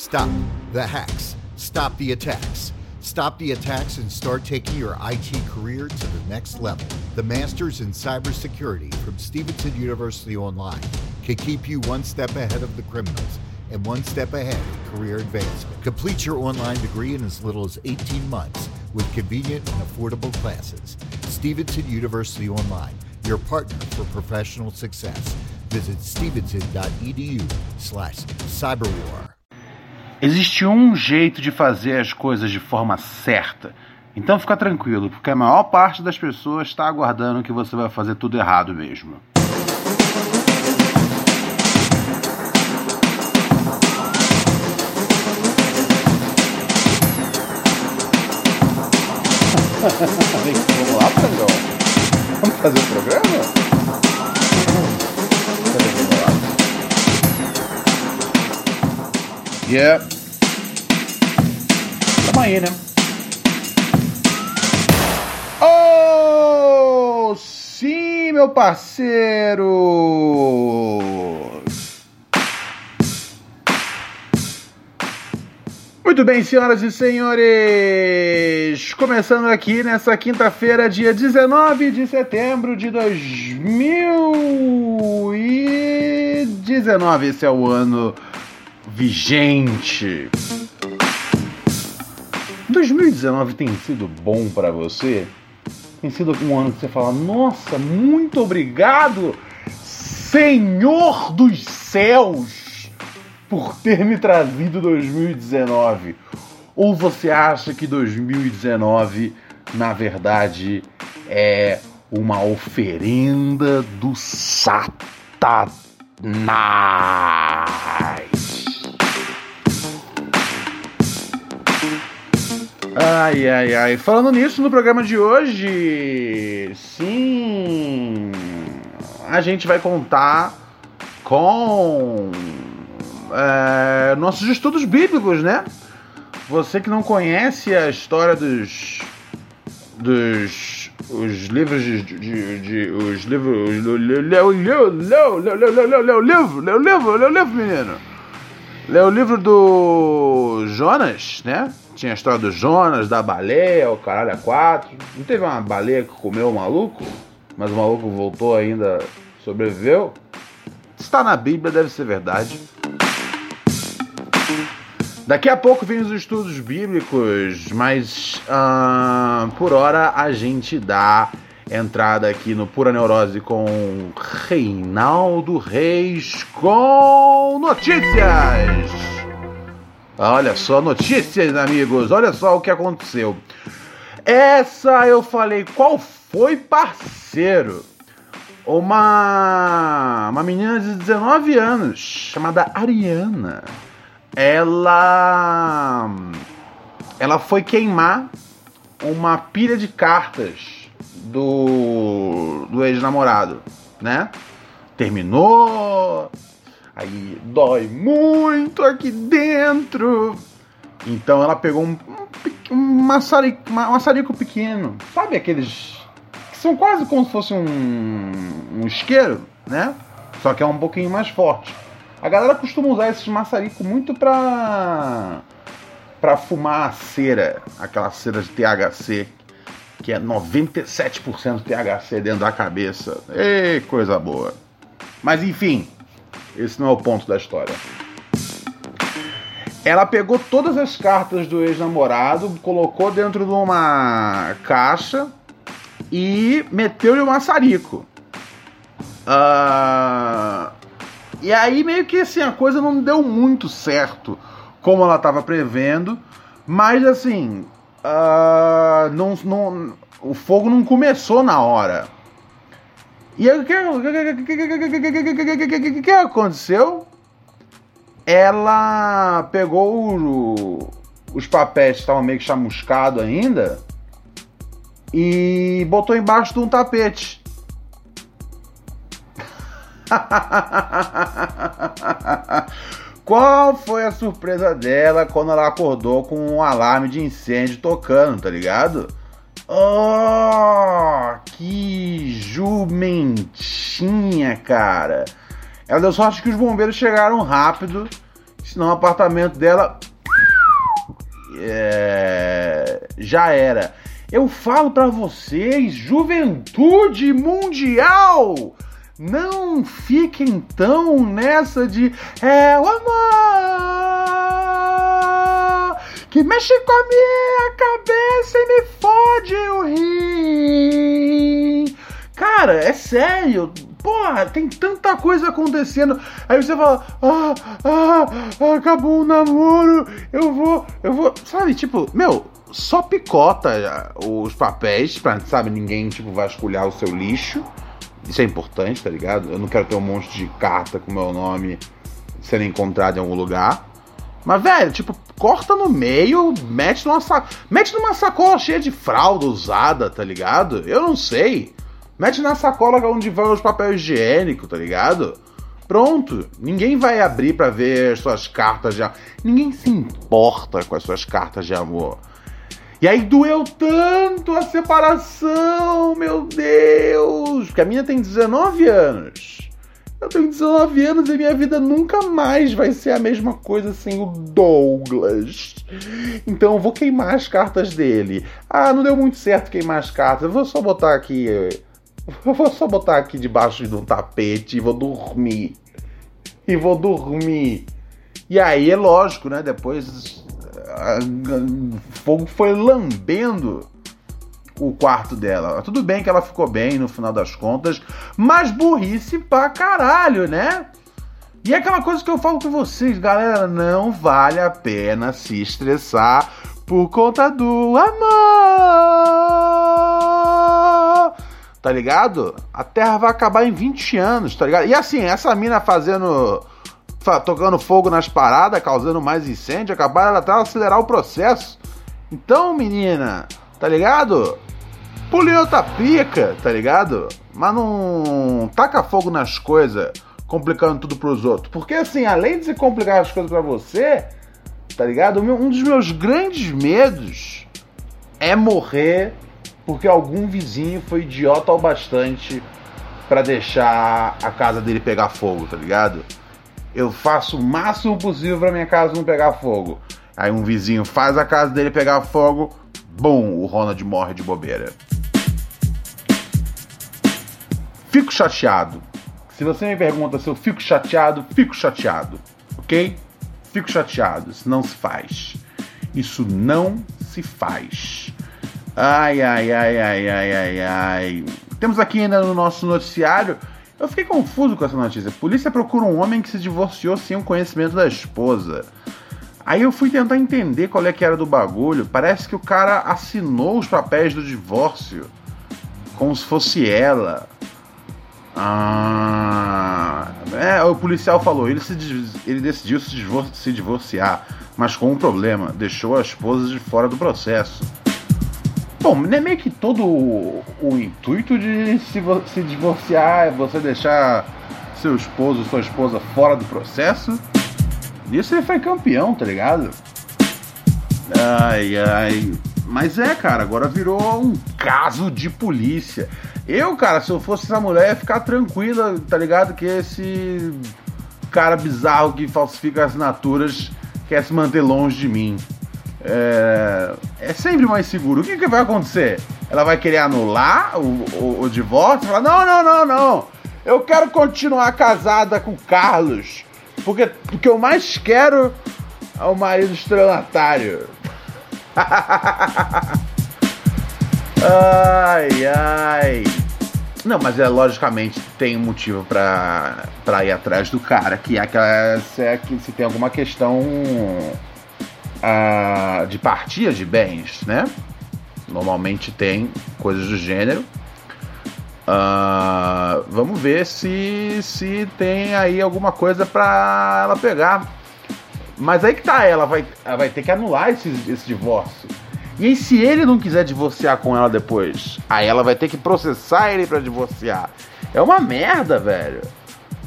Stop the hacks. Stop the attacks. Stop the attacks and start taking your IT career to the next level. The Masters in Cybersecurity from Stevenson University Online can keep you one step ahead of the criminals and one step ahead of career advancement. Complete your online degree in as little as 18 months with convenient and affordable classes. Stevenson University Online, your partner for professional success. Visit stevenson.edu slash cyberwar. Existe um jeito de fazer as coisas de forma certa. Então fica tranquilo, porque a maior parte das pessoas está aguardando que você vai fazer tudo errado mesmo. Vamos lá, Frangão? Vamos fazer o programa? Yeah. Tamo aí, né? Oh, sim, meu parceiro! Muito bem, senhoras e senhores! Começando aqui nessa quinta-feira, dia 19 de setembro de 2019. Esse é o ano vigente. 2019 tem sido bom para você? Tem sido um ano que você fala: Nossa, muito obrigado, Senhor dos céus! por ter me trazido 2019? Ou você acha que 2019, na verdade, é uma oferenda do Satanás? Ai, ai, ai. Falando nisso, no programa de hoje, sim, a gente vai contar com é, nossos estudos bíblicos, né? Você que não conhece a história dos dos os livros de, de, de os livros leu leu leu leu leu leu leu leu leu livro leu livro menino leu o livro do Jonas, né? Tinha a história do Jonas, da baleia, o caralho a quatro. Não teve uma baleia que comeu o maluco, mas o maluco voltou ainda, sobreviveu. Está na Bíblia, deve ser verdade. Daqui a pouco vem os estudos bíblicos, mas uh, por hora a gente dá entrada aqui no Pura Neurose com Reinaldo Reis com notícias. Olha só, notícias, amigos. Olha só o que aconteceu. Essa eu falei, qual foi, parceiro? Uma, uma menina de 19 anos chamada Ariana ela ela foi queimar uma pilha de cartas do, do ex-namorado, né? Terminou, aí dói muito aqui dentro. Então ela pegou um, um, um maçarico, um maçarico pequeno, sabe aqueles que são quase como se fosse um, um isqueiro, né? Só que é um pouquinho mais forte. A galera costuma usar esses maçarico muito pra. pra fumar a cera, aquela cera de THC, que é 97% THC dentro da cabeça. Ei, coisa boa. Mas enfim, esse não é o ponto da história. Ela pegou todas as cartas do ex-namorado, colocou dentro de uma caixa e meteu-lhe o maçarico. Uh, e aí meio que assim, a coisa não deu muito certo como ela estava prevendo, mas assim, uh, não, não, o fogo não começou na hora. E o que, que, que aconteceu? Ela pegou o, os papéis que estavam meio que chamuscados ainda e botou embaixo de um tapete. Qual foi a surpresa dela quando ela acordou com um alarme de incêndio tocando, tá ligado? Oh, que jumentinha, cara. Ela deu sorte que os bombeiros chegaram rápido, senão o apartamento dela é, já era. Eu falo para vocês, juventude mundial, não fiquem tão nessa de é o amor que mexe com a minha cabeça e me fode o rim. Cara, é sério. Porra, tem tanta coisa acontecendo. Aí você fala, ah, ah, acabou o namoro, eu vou, eu vou. Sabe, tipo, meu, só picota os papéis pra, sabe, ninguém, tipo, vasculhar o seu lixo. Isso é importante, tá ligado? Eu não quero ter um monte de carta com meu nome sendo encontrado em algum lugar. Mas, velho, tipo, corta no meio, mete numa, sa... mete numa sacola cheia de fralda usada, tá ligado? Eu não sei. Mete na sacola onde vão os papéis higiênicos, tá ligado? Pronto. Ninguém vai abrir para ver as suas cartas de amor. Ninguém se importa com as suas cartas de amor. E aí doeu tanto a separação, meu Deus! Porque a minha tem 19 anos. Eu tenho 19 anos e minha vida nunca mais vai ser a mesma coisa sem o Douglas. Então eu vou queimar as cartas dele. Ah, não deu muito certo queimar as cartas. Eu vou só botar aqui eu vou só botar aqui debaixo de um tapete e vou dormir. E vou dormir. E aí é lógico, né? Depois o fogo foi lambendo o quarto dela. Tudo bem que ela ficou bem no final das contas, mas burrice pra caralho, né? E é aquela coisa que eu falo com vocês, galera, não vale a pena se estressar por conta do amor tá ligado? A Terra vai acabar em 20 anos, tá ligado? E assim, essa mina fazendo. Tocando fogo nas paradas, causando mais incêndio, acabaram até acelerar o processo. Então, menina, tá ligado? Pule outra pica, tá ligado? Mas não taca fogo nas coisas, complicando tudo pros outros. Porque assim, além de se complicar as coisas para você, tá ligado? Um dos meus grandes medos é morrer porque algum vizinho foi idiota o bastante para deixar a casa dele pegar fogo, tá ligado? Eu faço o máximo possível para minha casa não pegar fogo. Aí um vizinho faz a casa dele pegar fogo, bum, o Ronald morre de bobeira. Fico chateado. Se você me pergunta se eu fico chateado, fico chateado, ok? Fico chateado. Isso não se faz. Isso não se faz. Ai, ai, ai, ai, ai, ai, ai. Temos aqui ainda no nosso noticiário. Eu fiquei confuso com essa notícia. Polícia procura um homem que se divorciou sem o conhecimento da esposa. Aí eu fui tentar entender qual é que era do bagulho. Parece que o cara assinou os papéis do divórcio como se fosse ela. Ah, é, o policial falou, ele, se, ele decidiu se, se divorciar, mas com um problema, deixou a esposa de fora do processo. Bom, é meio que todo o, o intuito de se, se divorciar é você deixar seu esposo, sua esposa fora do processo. Isso ele foi campeão, tá ligado? Ai, ai. Mas é, cara, agora virou um caso de polícia. Eu, cara, se eu fosse essa mulher, ia ficar tranquila, tá ligado? Que esse cara bizarro que falsifica assinaturas quer se manter longe de mim é, é sempre mais seguro. O que, que vai acontecer? Ela vai querer anular o, o, o divórcio? Falar, não, não, não, não. Eu quero continuar casada com o Carlos. Porque o que eu mais quero é o marido estrelatário. ai, ai. Não, mas é logicamente tem um motivo para ir atrás do cara, que é aquela se, é, que se tem alguma questão de partilha de bens, né? Normalmente tem coisas do gênero. Uh, vamos ver se, se tem aí alguma coisa para ela pegar. Mas aí que tá, ela vai, ela vai ter que anular esse, esse divórcio. E aí, se ele não quiser divorciar com ela depois, aí ela vai ter que processar ele para divorciar. É uma merda, velho.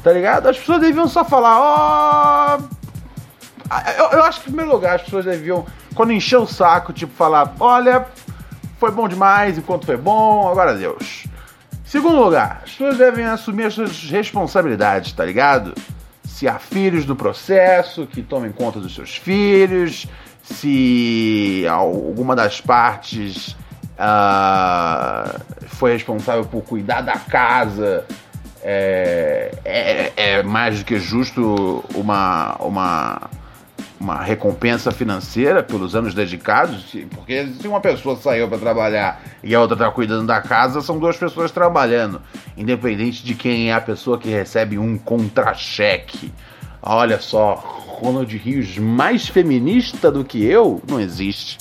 Tá ligado? As pessoas deviam só falar: Ó, oh, ah, eu, eu acho que, em primeiro lugar, as pessoas deviam, quando encher o saco, tipo, falar: olha, foi bom demais enquanto foi bom, agora Deus. Segundo lugar, as pessoas devem assumir as suas responsabilidades, tá ligado? Se há filhos no processo, que tomem conta dos seus filhos, se alguma das partes uh, foi responsável por cuidar da casa. É, é, é, mais do que justo uma, uma, uma recompensa financeira pelos anos dedicados, porque se uma pessoa saiu para trabalhar e a outra está cuidando da casa, são duas pessoas trabalhando, independente de quem é a pessoa que recebe um contra-cheque. Olha só, Ronald Rios mais feminista do que eu não existe.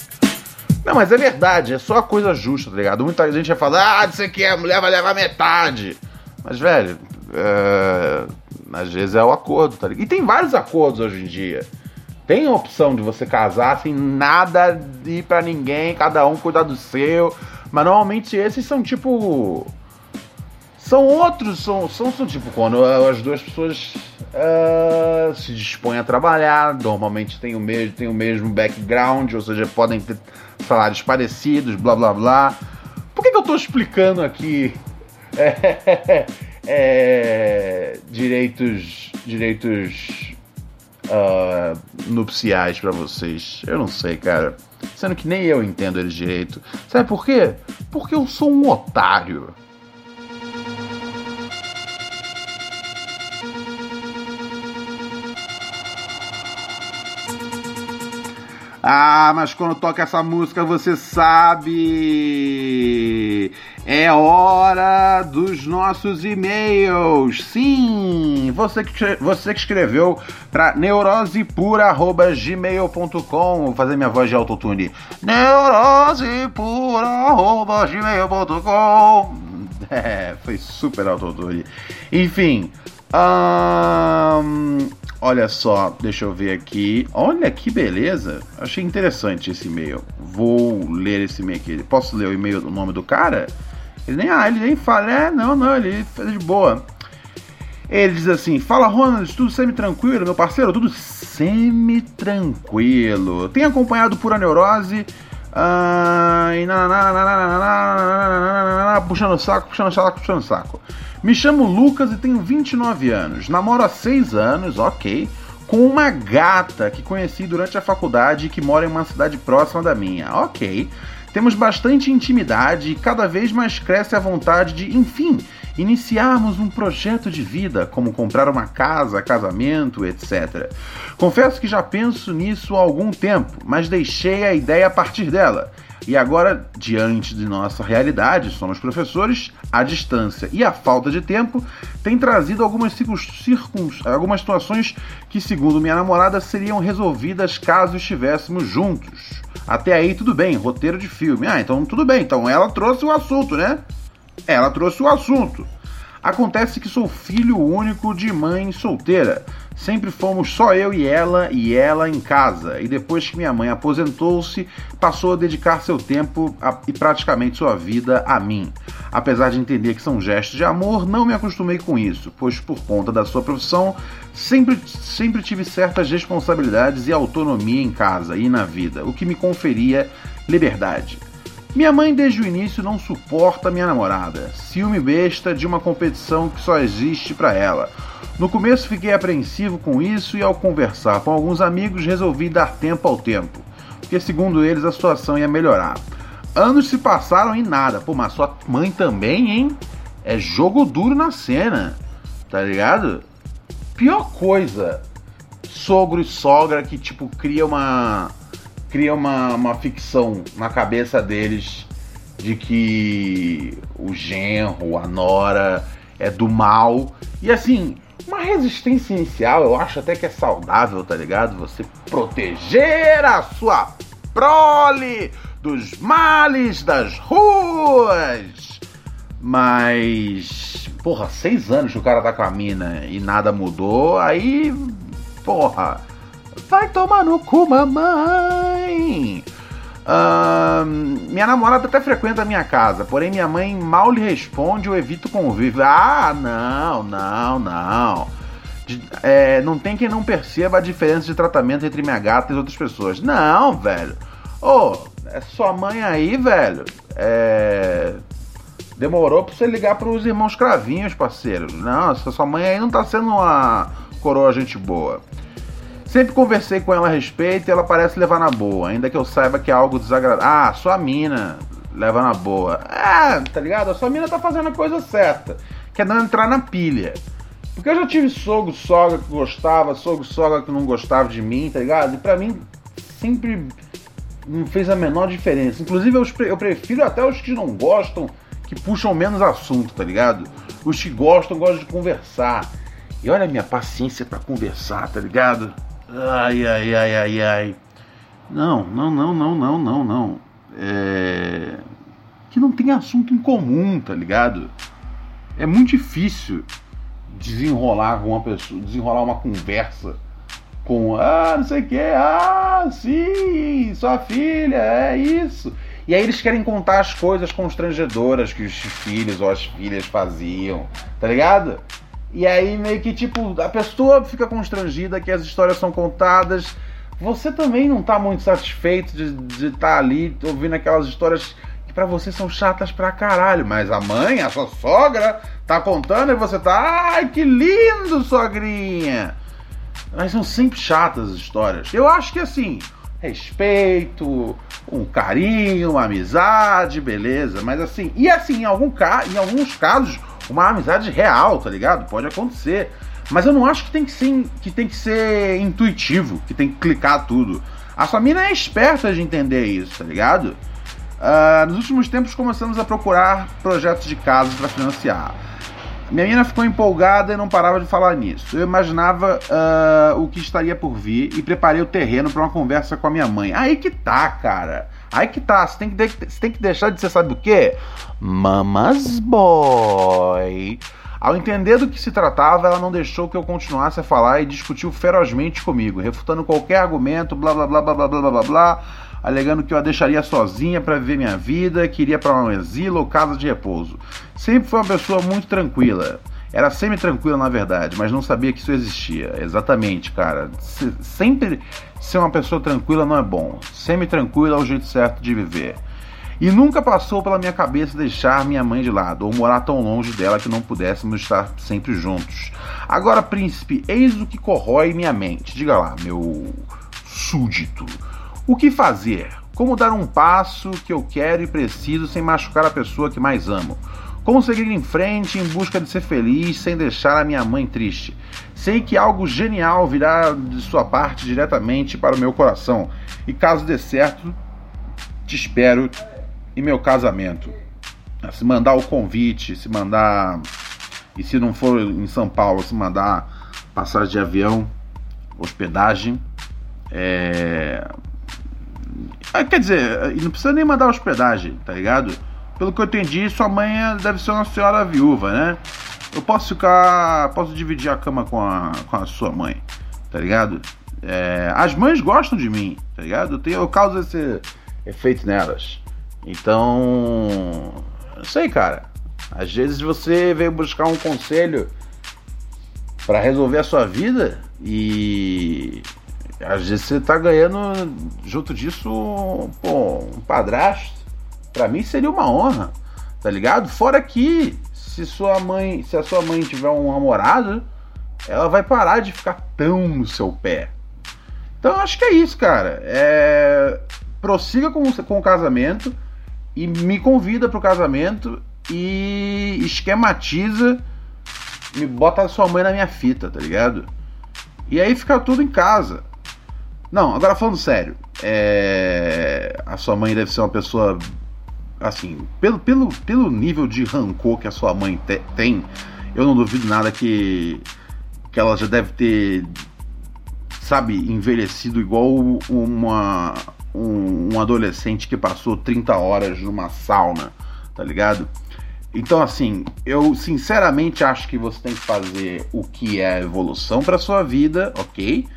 Não, mas é verdade, é só a coisa justa, tá ligado? Muita gente vai falar, ah, isso aqui a mulher vai levar metade. Mas, velho, é... às vezes é o acordo, tá ligado? E tem vários acordos hoje em dia. Tem a opção de você casar sem nada ir para ninguém, cada um cuidar do seu. Mas normalmente esses são tipo. São outros, são, são, são tipo quando as duas pessoas uh, se dispõem a trabalhar, normalmente tem o, mesmo, tem o mesmo background, ou seja, podem ter salários parecidos, blá blá blá. Por que, que eu estou explicando aqui é, é, direitos direitos uh, nupciais para vocês? Eu não sei, cara. Sendo que nem eu entendo eles direito. Sabe por quê? Porque eu sou um otário. Ah, mas quando toca essa música você sabe. É hora dos nossos e-mails. Sim, você que, você que escreveu para neurosepura@gmail.com. Vou fazer minha voz de autotune. neurosepura@gmail.com. É, foi super autotune. Enfim, hum, Olha só, deixa eu ver aqui. Olha que beleza. Achei interessante esse e-mail. Vou ler esse e-mail aqui. Posso ler o e-mail do nome do cara? Ele nem, ah, ele nem fala, é, não, não, ele fez de boa. Ele diz assim: Fala Ronald, tudo semi-tranquilo, meu parceiro? Tudo semi-tranquilo. Tenho acompanhado Pura Neurose. Uh, e puxando o saco, puxando o saco, puxando o saco. Me chamo Lucas e tenho 29 anos. Namoro há 6 anos, ok, com uma gata que conheci durante a faculdade e que mora em uma cidade próxima da minha, ok. Temos bastante intimidade e cada vez mais cresce a vontade de, enfim, iniciarmos um projeto de vida, como comprar uma casa, casamento, etc. Confesso que já penso nisso há algum tempo, mas deixei a ideia a partir dela. E agora, diante de nossa realidade, somos professores, a distância e a falta de tempo tem trazido algumas, circuns, algumas situações que, segundo minha namorada, seriam resolvidas caso estivéssemos juntos. Até aí tudo bem, roteiro de filme. Ah, então tudo bem, então ela trouxe o assunto, né? Ela trouxe o assunto. Acontece que sou filho único de mãe solteira. Sempre fomos só eu e ela e ela em casa. E depois que minha mãe aposentou-se, passou a dedicar seu tempo a, e praticamente sua vida a mim. Apesar de entender que são gestos de amor, não me acostumei com isso, pois por conta da sua profissão, sempre, sempre tive certas responsabilidades e autonomia em casa e na vida, o que me conferia liberdade. Minha mãe desde o início não suporta minha namorada, ciúme besta de uma competição que só existe para ela. No começo fiquei apreensivo com isso e ao conversar com alguns amigos resolvi dar tempo ao tempo, porque segundo eles a situação ia melhorar. Anos se passaram e nada. Pô, mas sua mãe também, hein? É jogo duro na cena, tá ligado? Pior coisa, sogro e sogra que tipo cria uma cria uma, uma ficção na cabeça deles de que o genro, a nora é do mal. E assim, uma resistência inicial eu acho até que é saudável, tá ligado? Você proteger a sua prole dos males das ruas. Mas, porra, seis anos que o cara tá com a mina e nada mudou, aí, porra Vai tomar no cu, mamãe! Minha namorada até frequenta a minha casa, porém minha mãe mal lhe responde ou evita o convívio. Ah, não, não, não. De, é, não tem quem não perceba a diferença de tratamento entre minha gata e outras pessoas. Não, velho. Ô, oh, é sua mãe aí, velho. É. Demorou pra você ligar pros irmãos cravinhos, parceiro. Não, sua mãe aí não tá sendo uma coroa gente boa. Sempre conversei com ela a respeito e ela parece levar na boa, ainda que eu saiba que é algo desagradável. Ah, sua mina leva na boa. É, tá ligado? A sua mina tá fazendo a coisa certa, que é não entrar na pilha. Porque eu já tive sogro, sogra que gostava, sogro, sogra que não gostava de mim, tá ligado? E pra mim sempre não fez a menor diferença. Inclusive eu, eu prefiro até os que não gostam, que puxam menos assunto, tá ligado? Os que gostam, gostam de conversar. E olha a minha paciência para conversar, tá ligado? Ai, ai, ai, ai, ai. Não, não, não, não, não, não, não. É... Que não tem assunto em comum, tá ligado? É muito difícil desenrolar uma pessoa, desenrolar uma conversa com ah, não sei o que, ah, sim, sua filha, é isso. E aí eles querem contar as coisas constrangedoras que os filhos ou as filhas faziam, tá ligado? E aí meio que tipo, a pessoa fica constrangida que as histórias são contadas. Você também não tá muito satisfeito de estar tá ali ouvindo aquelas histórias que para você são chatas pra caralho, mas a mãe, a sua sogra, tá contando e você tá, ai que lindo, sogrinha. Mas são sempre chatas as histórias. Eu acho que assim, respeito, um carinho, uma amizade, beleza. Mas assim, e assim, em, algum ca... em alguns casos, uma amizade real, tá ligado? Pode acontecer. Mas eu não acho que tem que ser, que tem que ser intuitivo, que tem que clicar tudo. A sua mina é esperta de entender isso, tá ligado? Uh, nos últimos tempos começamos a procurar projetos de casa para financiar. Minha menina ficou empolgada e não parava de falar nisso. Eu imaginava uh, o que estaria por vir e preparei o terreno para uma conversa com a minha mãe. Aí que tá, cara. Aí que tá. Você tem que, de você tem que deixar de ser, sabe o quê? Mamas boy. Ao entender do que se tratava, ela não deixou que eu continuasse a falar e discutiu ferozmente comigo, refutando qualquer argumento, blá blá blá blá blá blá blá blá alegando que eu a deixaria sozinha para viver minha vida, que iria para um exílio ou casa de repouso. Sempre foi uma pessoa muito tranquila. Era semi-tranquila, na verdade, mas não sabia que isso existia. Exatamente, cara. sempre ser uma pessoa tranquila não é bom. Semi-tranquila é o jeito certo de viver. E nunca passou pela minha cabeça deixar minha mãe de lado, ou morar tão longe dela que não pudéssemos estar sempre juntos. Agora, príncipe, eis o que corrói minha mente. Diga lá, meu súdito. O que fazer? Como dar um passo que eu quero e preciso sem machucar a pessoa que mais amo? Como seguir em frente em busca de ser feliz sem deixar a minha mãe triste? Sei que algo genial virá de sua parte diretamente para o meu coração. E caso dê certo, te espero em meu casamento. Se mandar o convite, se mandar. E se não for em São Paulo, se mandar passagem de avião, hospedagem. É, ah, quer dizer, não precisa nem mandar hospedagem, tá ligado? Pelo que eu entendi, sua mãe deve ser uma senhora viúva, né? Eu posso ficar. Posso dividir a cama com a, com a sua mãe, tá ligado? É, as mães gostam de mim, tá ligado? Eu, tenho, eu causo esse efeito nelas. Então. Não sei, cara. Às vezes você veio buscar um conselho para resolver a sua vida e às vezes você tá ganhando junto disso, pô, um padrasto. Pra mim seria uma honra, tá ligado? Fora que se sua mãe, se a sua mãe tiver um namorado, ela vai parar de ficar tão no seu pé. Então acho que é isso, cara. É... Prossiga com, com o casamento e me convida pro casamento e esquematiza, me bota a sua mãe na minha fita, tá ligado? E aí fica tudo em casa. Não, agora falando sério, é... a sua mãe deve ser uma pessoa assim, pelo, pelo, pelo nível de rancor que a sua mãe te, tem, eu não duvido nada que, que ela já deve ter, sabe, envelhecido igual uma, um, um adolescente que passou 30 horas numa sauna, tá ligado? Então, assim, eu sinceramente acho que você tem que fazer o que é evolução para sua vida, ok?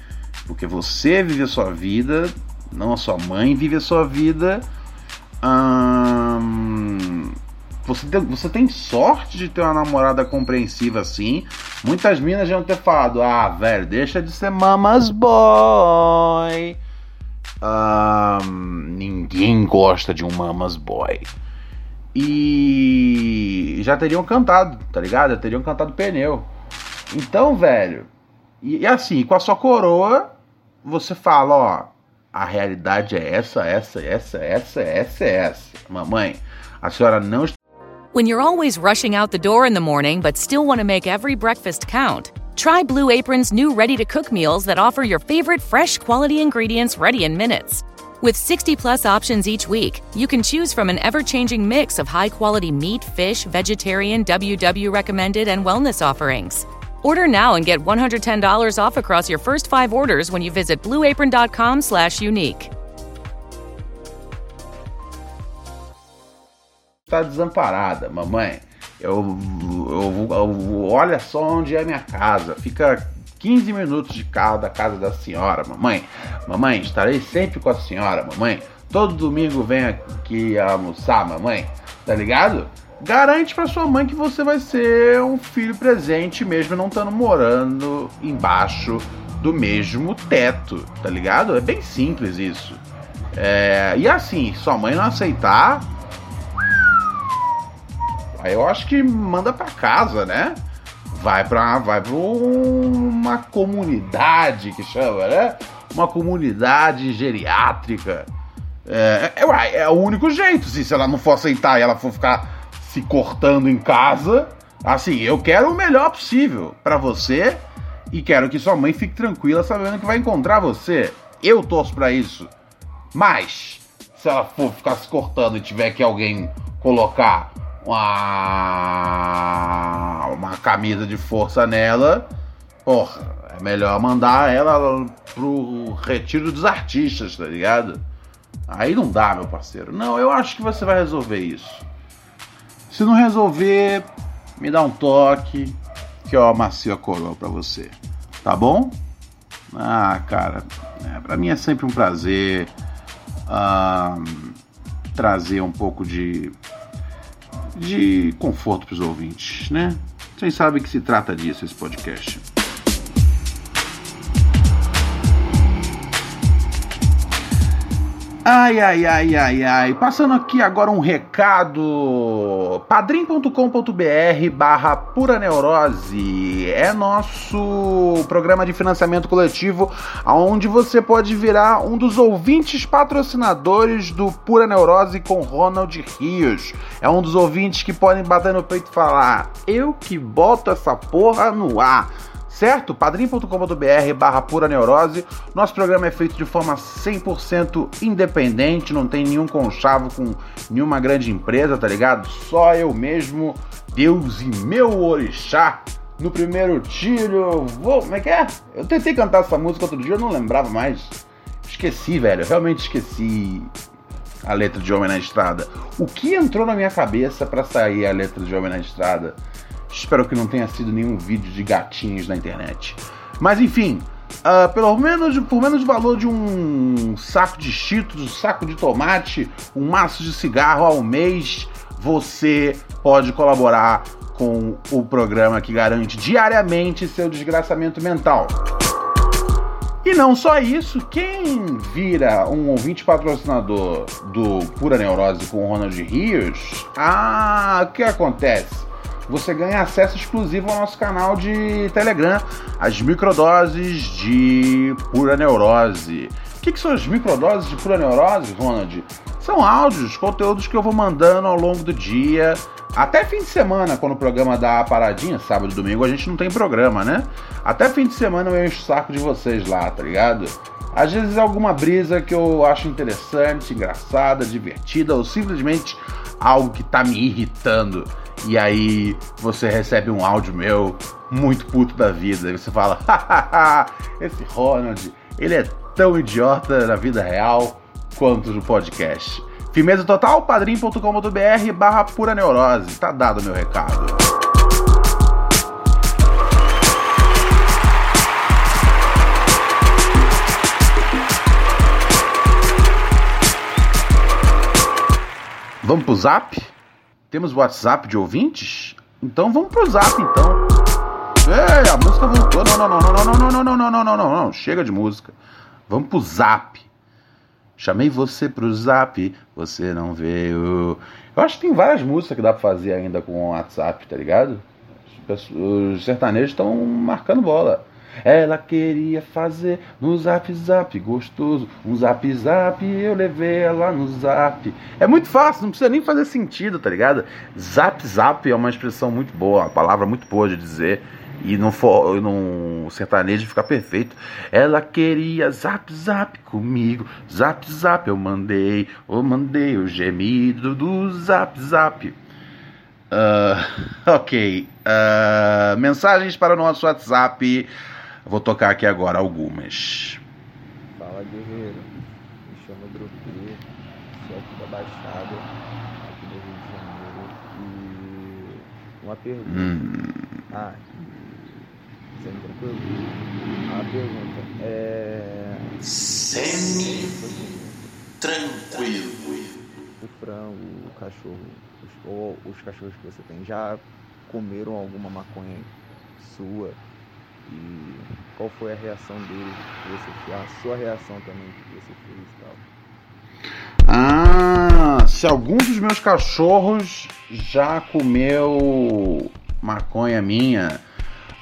Porque você vive a sua vida, não a sua mãe vive a sua vida. Hum, você, tem, você tem sorte de ter uma namorada compreensiva assim. Muitas minas já vão ter falado: ah, velho, deixa de ser mamas boy. Um, ninguém gosta de um mamas boy. E já teriam cantado, tá ligado? Já teriam cantado pneu. Então, velho, E, e assim, com a sua coroa, você fala, ó, a realidade é essa, essa, essa, essa, essa, essa. Mamãe, a senhora não está When you're always rushing out the door in the morning but still want to make every breakfast count, try Blue Apron's new ready to cook meals that offer your favorite fresh quality ingredients ready in minutes. With 60 plus options each week, you can choose from an ever changing mix of high quality meat, fish, vegetarian, WW recommended, and wellness offerings. Order now and get $110 off across your first five orders when you visit blueapron.com slash unique. está desamparada, mamãe. Eu, eu, eu, olha só onde é minha casa. Fica 15 minutos de carro da casa da senhora, mamãe. Mamãe, estarei sempre com a senhora, mamãe. Todo domingo vem aqui almoçar, mamãe. Tá ligado? Garante para sua mãe que você vai ser um filho presente mesmo não estando morando embaixo do mesmo teto, tá ligado? É bem simples isso. É, e assim, sua mãe não aceitar, Aí eu acho que manda para casa, né? Vai para vai pra uma comunidade que chama, né? Uma comunidade geriátrica. É, é, é o único jeito. Se, se ela não for aceitar e ela for ficar se cortando em casa, assim, eu quero o melhor possível para você e quero que sua mãe fique tranquila sabendo que vai encontrar você. Eu torço para isso. Mas, se ela for ficar se cortando e tiver que alguém colocar uma, uma camisa de força nela, porra, é melhor mandar ela pro retiro dos artistas, tá ligado? Aí não dá, meu parceiro. Não, eu acho que você vai resolver isso. Se não resolver, me dá um toque que eu amacio a coroa pra você. Tá bom? Ah, cara, é, pra mim é sempre um prazer uh, trazer um pouco de de conforto para os ouvintes, né? Vocês sabem que se trata disso esse podcast. Ai, ai, ai, ai, ai. Passando aqui agora um recado. padrim.com.br barra pura neurose. É nosso programa de financiamento coletivo, onde você pode virar um dos ouvintes patrocinadores do Pura Neurose com Ronald Rios. É um dos ouvintes que podem bater no peito e falar: Eu que boto essa porra no ar certo? padrim.com.br barra pura neurose. Nosso programa é feito de forma 100% independente, não tem nenhum conchavo com nenhuma grande empresa, tá ligado? Só eu mesmo, Deus e meu orixá. No primeiro tiro, eu vou. Como é que é? Eu tentei cantar essa música outro dia, eu não lembrava mais. Esqueci, velho, eu realmente esqueci a letra de Homem na Estrada. O que entrou na minha cabeça para sair a letra de Homem na Estrada? Espero que não tenha sido nenhum vídeo de gatinhos na internet. Mas enfim, uh, pelo menos, por menos valor de um saco de cheetos, um saco de tomate, um maço de cigarro ao mês, você pode colaborar com o programa que garante diariamente seu desgraçamento mental. E não só isso, quem vira um ouvinte patrocinador do Pura Neurose com o Ronald Rios, ah, o que acontece? Você ganha acesso exclusivo ao nosso canal de Telegram, as microdoses de pura neurose. O que, que são as microdoses de pura neurose, Ronald? São áudios, conteúdos que eu vou mandando ao longo do dia, até fim de semana, quando o programa dá a paradinha, sábado e domingo a gente não tem programa, né? Até fim de semana eu encho o saco de vocês lá, tá ligado? Às vezes alguma brisa que eu acho interessante, engraçada, divertida ou simplesmente algo que tá me irritando e aí você recebe um áudio meu muito puto da vida. E você fala, hahaha, esse Ronald, ele é tão idiota na vida real quanto no podcast. Firmeza total, padrim.com.br barra pura neurose. Tá dado meu recado. Vamos pro zap? Temos WhatsApp de ouvintes? Então vamos pro Zap então. É, a música voltou. Não, não, não, não, não, não, não, não, não, não, não, não. Chega de música. Vamos pro Zap. Chamei você pro Zap, você não veio. Eu acho que tem várias músicas que dá pra fazer ainda com o WhatsApp, tá ligado? Os sertanejos estão marcando bola. Ela queria fazer no zap zap gostoso. Um zap zap, eu levei ela no zap. É muito fácil, não precisa nem fazer sentido, tá ligado? Zap zap é uma expressão muito boa, uma palavra muito boa de dizer. E não for num sertanejo fica perfeito. Ela queria zap zap comigo. Zap zap eu mandei. Eu mandei o gemido do zap zap. Uh, ok. Uh, mensagens para o nosso WhatsApp. Vou tocar aqui agora algumas. Fala guerreiro, me chamo Dropê, sou aqui da Baixada, aqui do Rio de Janeiro. E uma pergunta. Hum, Ah, sendo tranquilo? A pergunta é. Semi-tranquilo. O frango, o cachorro, os, ou os cachorros que você tem já comeram alguma maconha sua? E qual foi a reação deles que você? A sua reação também que você fez e tal? Ah, se algum dos meus cachorros já comeu maconha minha.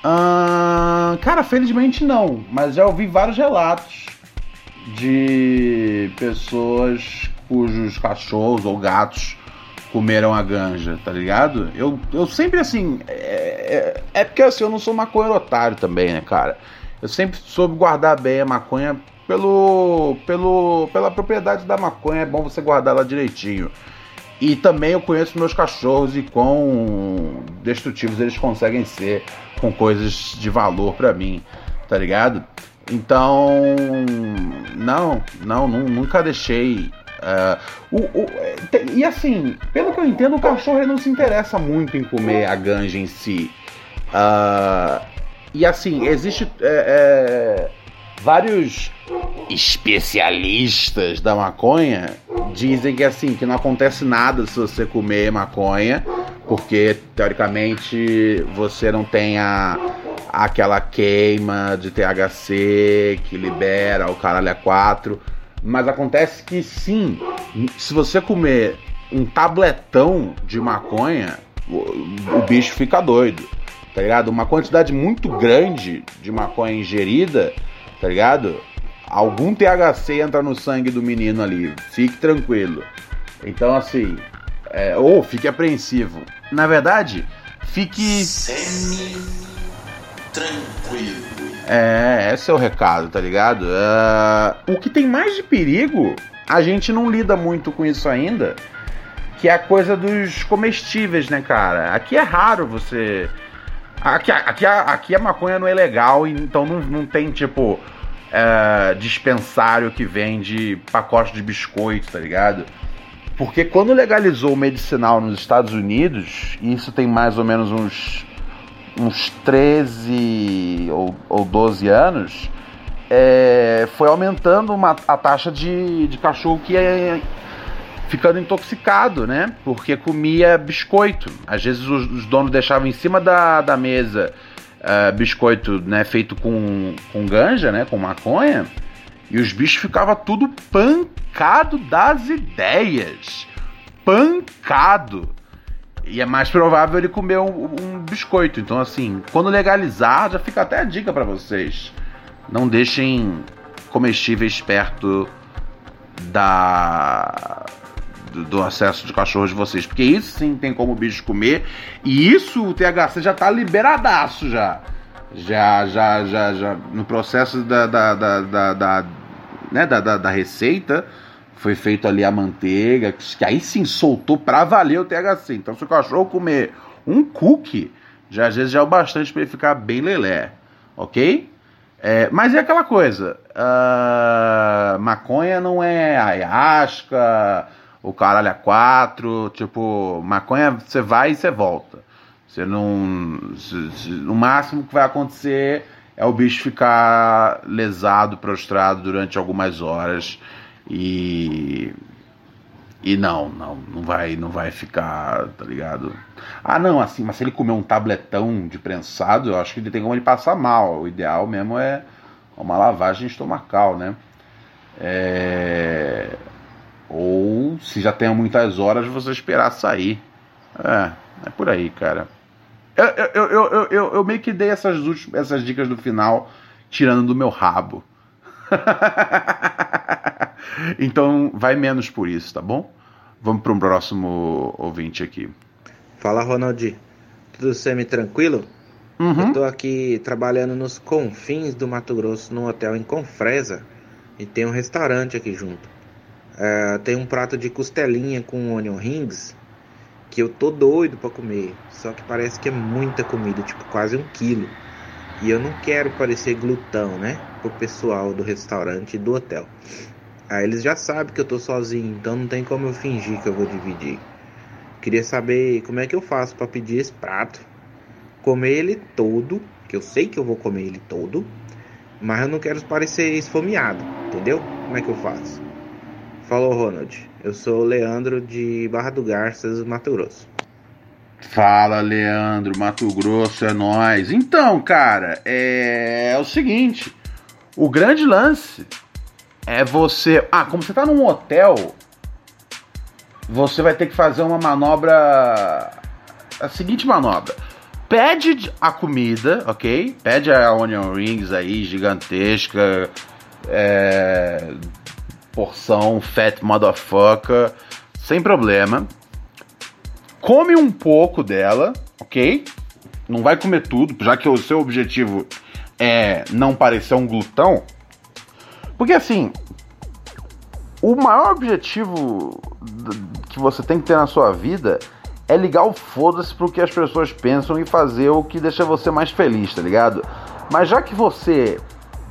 Ah, cara, felizmente não. Mas já ouvi vários relatos de pessoas cujos cachorros ou gatos comeram a ganja, tá ligado? Eu, eu sempre assim. É, é, é porque assim, eu não sou maconheiro otário também, né, cara? Eu sempre soube guardar bem a maconha pelo, pelo, pela propriedade da maconha, é bom você guardar ela direitinho. E também eu conheço meus cachorros e quão destrutivos eles conseguem ser com coisas de valor pra mim, tá ligado? Então, não, não, nu- nunca deixei. Ah, o, o- é, e assim, pelo que eu entendo, o cachorro não se interessa muito em comer a ganja em si. Ah, e assim, existe é, é, vários especialistas da maconha dizem que assim que não acontece nada se você comer maconha, porque teoricamente você não tem a, aquela queima de THC que libera o caralho a 4. Mas acontece que sim, se você comer um tabletão de maconha, o, o bicho fica doido, tá ligado? Uma quantidade muito grande de maconha ingerida, tá ligado? Algum THC entra no sangue do menino ali, fique tranquilo. Então, assim, é, ou fique apreensivo. Na verdade, fique. Semi-tranquilo. É, esse é o recado, tá ligado? Ah, o que tem mais de perigo, a gente não lida muito com isso ainda, que é a coisa dos comestíveis, né, cara? Aqui é raro você. Aqui, aqui, aqui a maconha não é legal, então não, não tem, tipo, é, dispensário que vende pacote de biscoito, tá ligado? Porque quando legalizou o medicinal nos Estados Unidos, isso tem mais ou menos uns uns 13 ou, ou 12 anos, é, foi aumentando uma, a taxa de, de cachorro que é ficando intoxicado, né? Porque comia biscoito. Às vezes os, os donos deixavam em cima da, da mesa ah, biscoito né, feito com, com ganja, né? Com maconha. E os bichos ficavam tudo pancado das ideias. Pancado. E é mais provável ele comer um, um biscoito. Então, assim, quando legalizar, já fica até a dica pra vocês. Não deixem comestíveis perto da do, acesso de cachorros de vocês. Porque isso sim tem como o bicho comer. E isso o THC já tá liberadaço já. Já, já, já, já. No processo da, da, da, da, da, né, da, da, da receita, foi feito ali a manteiga, que aí sim soltou pra valer o THC. Então, se o cachorro comer um cookie, já às vezes já é o bastante pra ele ficar bem lelé, ok? É, mas é aquela coisa, ah, maconha não é ayahuasca, o caralho a quatro, tipo, maconha você vai e você volta. Você não. no máximo que vai acontecer é o bicho ficar lesado, prostrado durante algumas horas e. E não, não, não vai, não vai ficar, tá ligado? Ah, não, assim, mas se ele comer um tabletão de prensado, eu acho que ele tem como ele passar mal. O ideal mesmo é uma lavagem estomacal, né? É... Ou se já tem muitas horas, você esperar sair. É, é por aí, cara. Eu, eu, eu, eu, eu, eu meio que dei essas, últimas, essas dicas do final tirando do meu rabo. então vai menos por isso, tá bom? Vamos para um próximo ouvinte aqui. Fala, Ronald. Tudo semi-tranquilo? Uhum. Eu tô aqui trabalhando nos confins do Mato Grosso, num hotel em Confresa. E tem um restaurante aqui junto. É, tem um prato de costelinha com onion rings que eu tô doido pra comer. Só que parece que é muita comida, tipo quase um quilo. E eu não quero parecer glutão, né? Pro pessoal do restaurante e do hotel. Aí eles já sabem que eu tô sozinho, então não tem como eu fingir que eu vou dividir. Queria saber como é que eu faço para pedir esse prato. Comer ele todo, que eu sei que eu vou comer ele todo, mas eu não quero parecer esfomeado, entendeu? Como é que eu faço? Falou, Ronald. Eu sou o Leandro de Barra do Garças, Mato Grosso. Fala, Leandro, Mato Grosso é nós. Então, cara, é... é o seguinte: o grande lance é você. Ah, como você tá num hotel, você vai ter que fazer uma manobra. A seguinte manobra. Pede a comida, ok? Pede a onion rings aí, gigantesca. É... Porção fat motherfucker. Sem problema. Come um pouco dela, ok? Não vai comer tudo, já que o seu objetivo é não parecer um glutão. Porque assim, o maior objetivo que você tem que ter na sua vida é ligar o foda-se pro que as pessoas pensam e fazer o que deixa você mais feliz, tá ligado? Mas já que você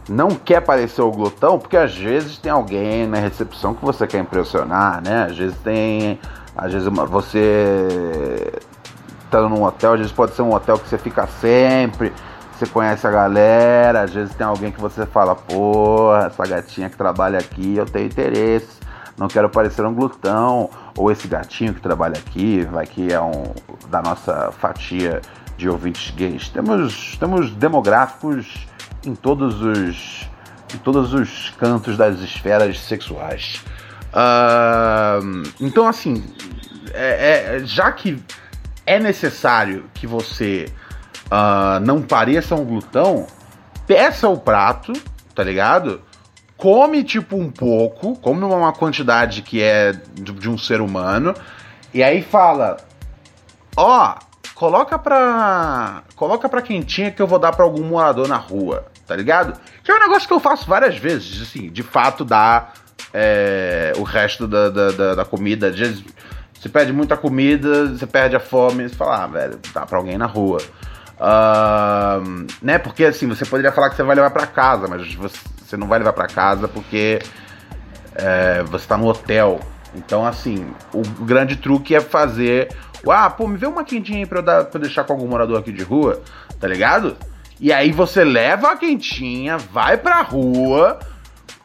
não quer parecer o glutão, porque às vezes tem alguém na recepção que você quer impressionar, né? Às vezes tem. Às vezes você tá num hotel, às vezes pode ser um hotel que você fica sempre você conhece a galera, às vezes tem alguém que você fala, porra, essa gatinha que trabalha aqui, eu tenho interesse, não quero parecer um glutão, ou esse gatinho que trabalha aqui, vai que é um da nossa fatia de ouvintes gays. Temos, temos demográficos em todos os em todos os cantos das esferas sexuais. Uh, então, assim, é, é, já que é necessário que você uh, não pareça um glutão, peça o prato, tá ligado? Come tipo um pouco, come uma quantidade que é de, de um ser humano, e aí fala: Ó, oh, coloca pra. Coloca pra quentinha que eu vou dar pra algum morador na rua, tá ligado? Que é um negócio que eu faço várias vezes, assim, de fato dar é, o resto da, da, da, da comida. Às vezes, você pede muita comida, você perde a fome, você fala, ah, velho, dá pra alguém na rua. Uh, né? Porque assim, você poderia falar que você vai levar para casa, mas você não vai levar para casa porque é, você tá no hotel. Então, assim, o grande truque é fazer. Ah, pô, me vê uma quentinha aí pra eu, dar, pra eu deixar com algum morador aqui de rua, tá ligado? E aí você leva a quentinha, vai pra rua,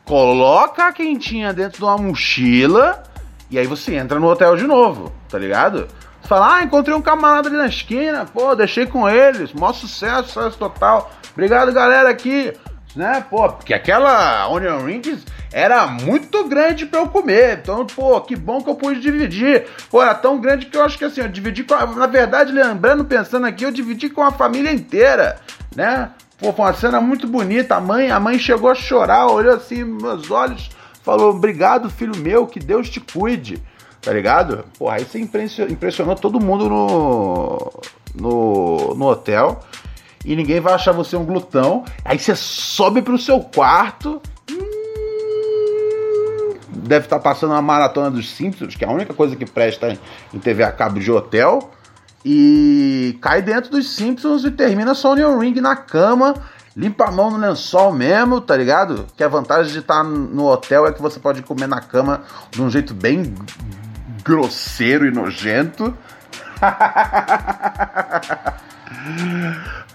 coloca a quentinha dentro de uma mochila e aí você entra no hotel de novo, tá ligado? Fala, ah, encontrei um camarada ali na esquina, pô, deixei com eles, maior sucesso, sucesso total. Obrigado, galera, aqui. Né, pô, porque aquela Onion Rings era muito grande para eu comer. Então, pô, que bom que eu pude dividir. Pô, era tão grande que eu acho que assim, eu dividi com a, Na verdade, lembrando, pensando aqui, eu dividi com a família inteira, né? Pô, foi uma cena muito bonita. A mãe, a mãe chegou a chorar, olhou assim meus olhos, falou: Obrigado, filho meu, que Deus te cuide tá ligado? Porra, aí você impressionou todo mundo no, no, no hotel e ninguém vai achar você um glutão. Aí você sobe pro seu quarto. Hum, deve estar tá passando uma maratona dos Simpsons, que é a única coisa que presta em TV a cabo de hotel. E cai dentro dos Simpsons e termina só o Ring na cama. Limpa a mão no lençol mesmo, tá ligado? Que a vantagem de estar no hotel é que você pode comer na cama de um jeito bem grosseiro e nojento.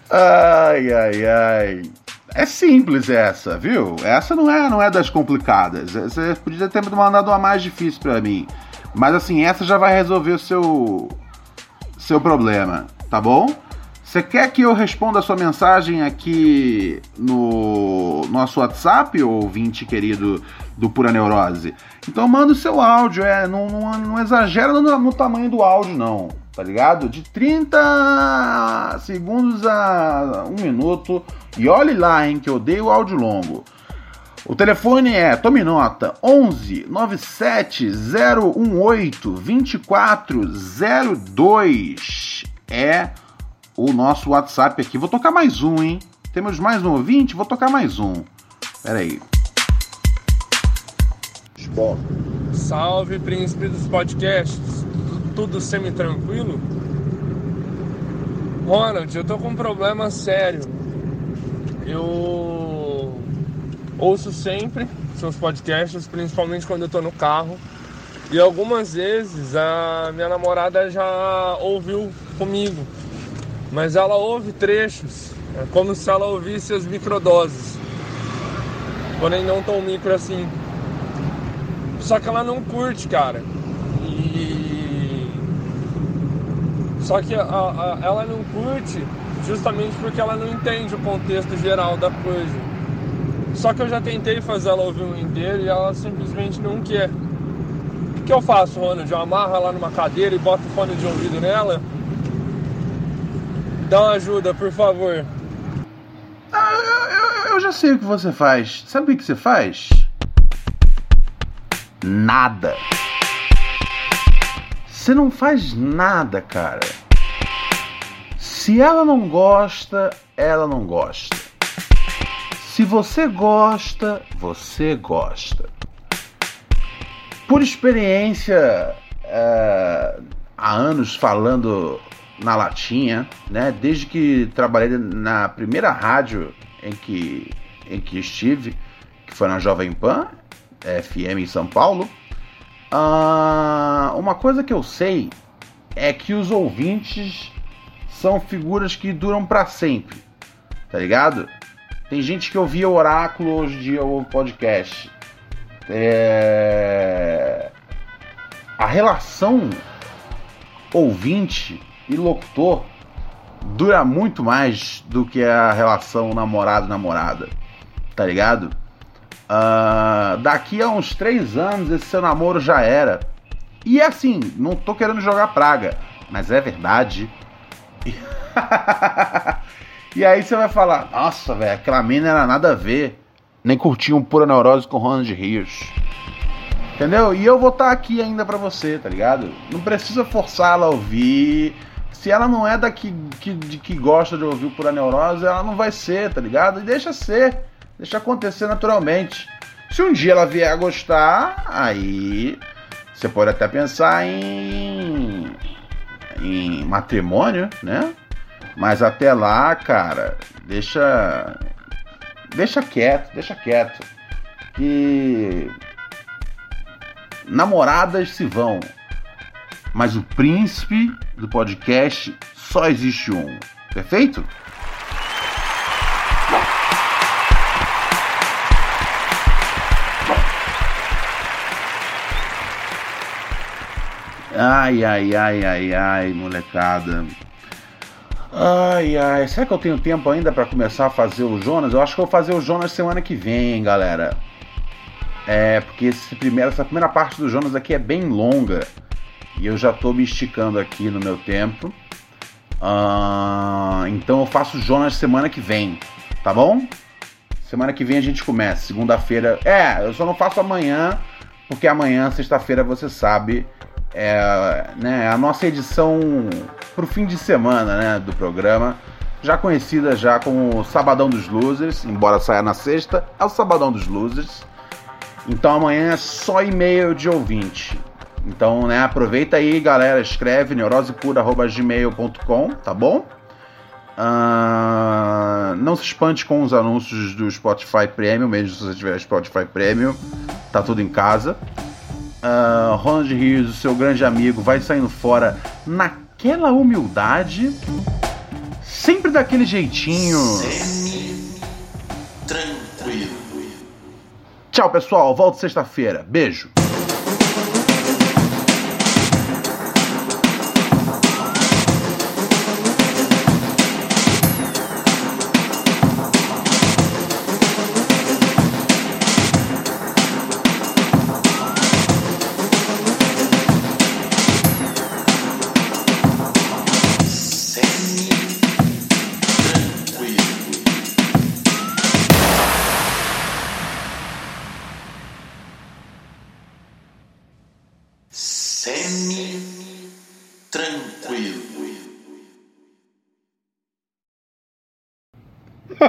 ai, ai, ai. É simples essa, viu? Essa não é, não é das complicadas. Você podia ter mandado uma mais difícil para mim. Mas assim, essa já vai resolver o seu seu problema, tá bom? Você quer que eu responda a sua mensagem aqui no nosso WhatsApp, ouvinte querido do Pura Neurose. Então manda o seu áudio, é, não, não, não exagera no, no, tamanho do áudio, não, tá ligado? De 30 segundos a um minuto. E olhe lá, hein, que eu dei o áudio longo. O telefone é, tome nota, 11 97 018 2402. É o nosso WhatsApp aqui. Vou tocar mais um, hein? Temos mais um ouvinte? Vou tocar mais um. Pera aí. Salve, príncipe dos podcasts. Tudo semi-tranquilo? Ronald, eu tô com um problema sério. Eu ouço sempre seus podcasts, principalmente quando eu tô no carro. E algumas vezes a minha namorada já ouviu comigo, mas ela ouve trechos, é como se ela ouvisse as microdoses, porém não tão micro assim. Só que ela não curte, cara. E. Só que a, a, ela não curte justamente porque ela não entende o contexto geral da coisa. Só que eu já tentei fazer ela ouvir um inteiro e ela simplesmente não quer. O que eu faço, Ronald? Eu amarro ela numa cadeira e boto o fone de ouvido nela? Dá uma ajuda, por favor. Ah, eu, eu, eu já sei o que você faz. Sabe o que você faz? Nada. Você não faz nada, cara. Se ela não gosta, ela não gosta. Se você gosta, você gosta. Por experiência, é, há anos falando na latinha, né? Desde que trabalhei na primeira rádio em que, em que estive, que foi na Jovem Pan, FM em São Paulo. Uh, uma coisa que eu sei é que os ouvintes são figuras que duram para sempre, tá ligado? Tem gente que ouvia Oráculo hoje dia ouve podcast. É... A relação ouvinte e locutor dura muito mais do que a relação namorado-namorada, tá ligado? Uh, daqui a uns três anos esse seu namoro já era. E é assim, não tô querendo jogar praga, mas é verdade. e aí você vai falar, nossa, velho, aquela mina era nada a ver. Nem curtia um pura neurose com Ronald Rios. Entendeu? E eu vou estar tá aqui ainda pra você, tá ligado? Não precisa forçar ela a ouvir. Se ela não é daqui que, de que gosta de ouvir pura neurose, ela não vai ser, tá ligado? E deixa ser. Deixa acontecer naturalmente. Se um dia ela vier a gostar, aí você pode até pensar em, em matrimônio, né? Mas até lá, cara, deixa deixa quieto, deixa quieto. Que namoradas se vão, mas o príncipe do podcast só existe um. Perfeito? Ai, ai, ai, ai, ai, molecada. Ai, ai, será que eu tenho tempo ainda para começar a fazer o Jonas? Eu acho que eu vou fazer o Jonas semana que vem, galera. É, porque esse primeiro, essa primeira parte do Jonas aqui é bem longa. E eu já tô me esticando aqui no meu tempo. Uh, então eu faço o Jonas semana que vem, tá bom? Semana que vem a gente começa, segunda-feira. É, eu só não faço amanhã, porque amanhã, sexta-feira, você sabe, é né, a nossa edição para o fim de semana né, do programa, já conhecida já como Sabadão dos Losers, embora saia na sexta, é o Sabadão dos Losers. Então amanhã é só e-mail de ouvinte. Então, né, aproveita aí, galera, escreve neurosepura.gmail.com, tá bom? Uh, não se espante com os anúncios do Spotify Premium, mesmo se você tiver Spotify Premium, tá tudo em casa uh, Ronald Rios, o seu grande amigo, vai saindo fora naquela humildade, sempre daquele jeitinho. Semi-tranquilo. Tchau, pessoal. Volto sexta-feira. Beijo.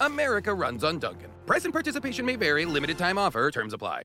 America runs on Dunkin'. Price and participation may vary, limited time offer, terms apply.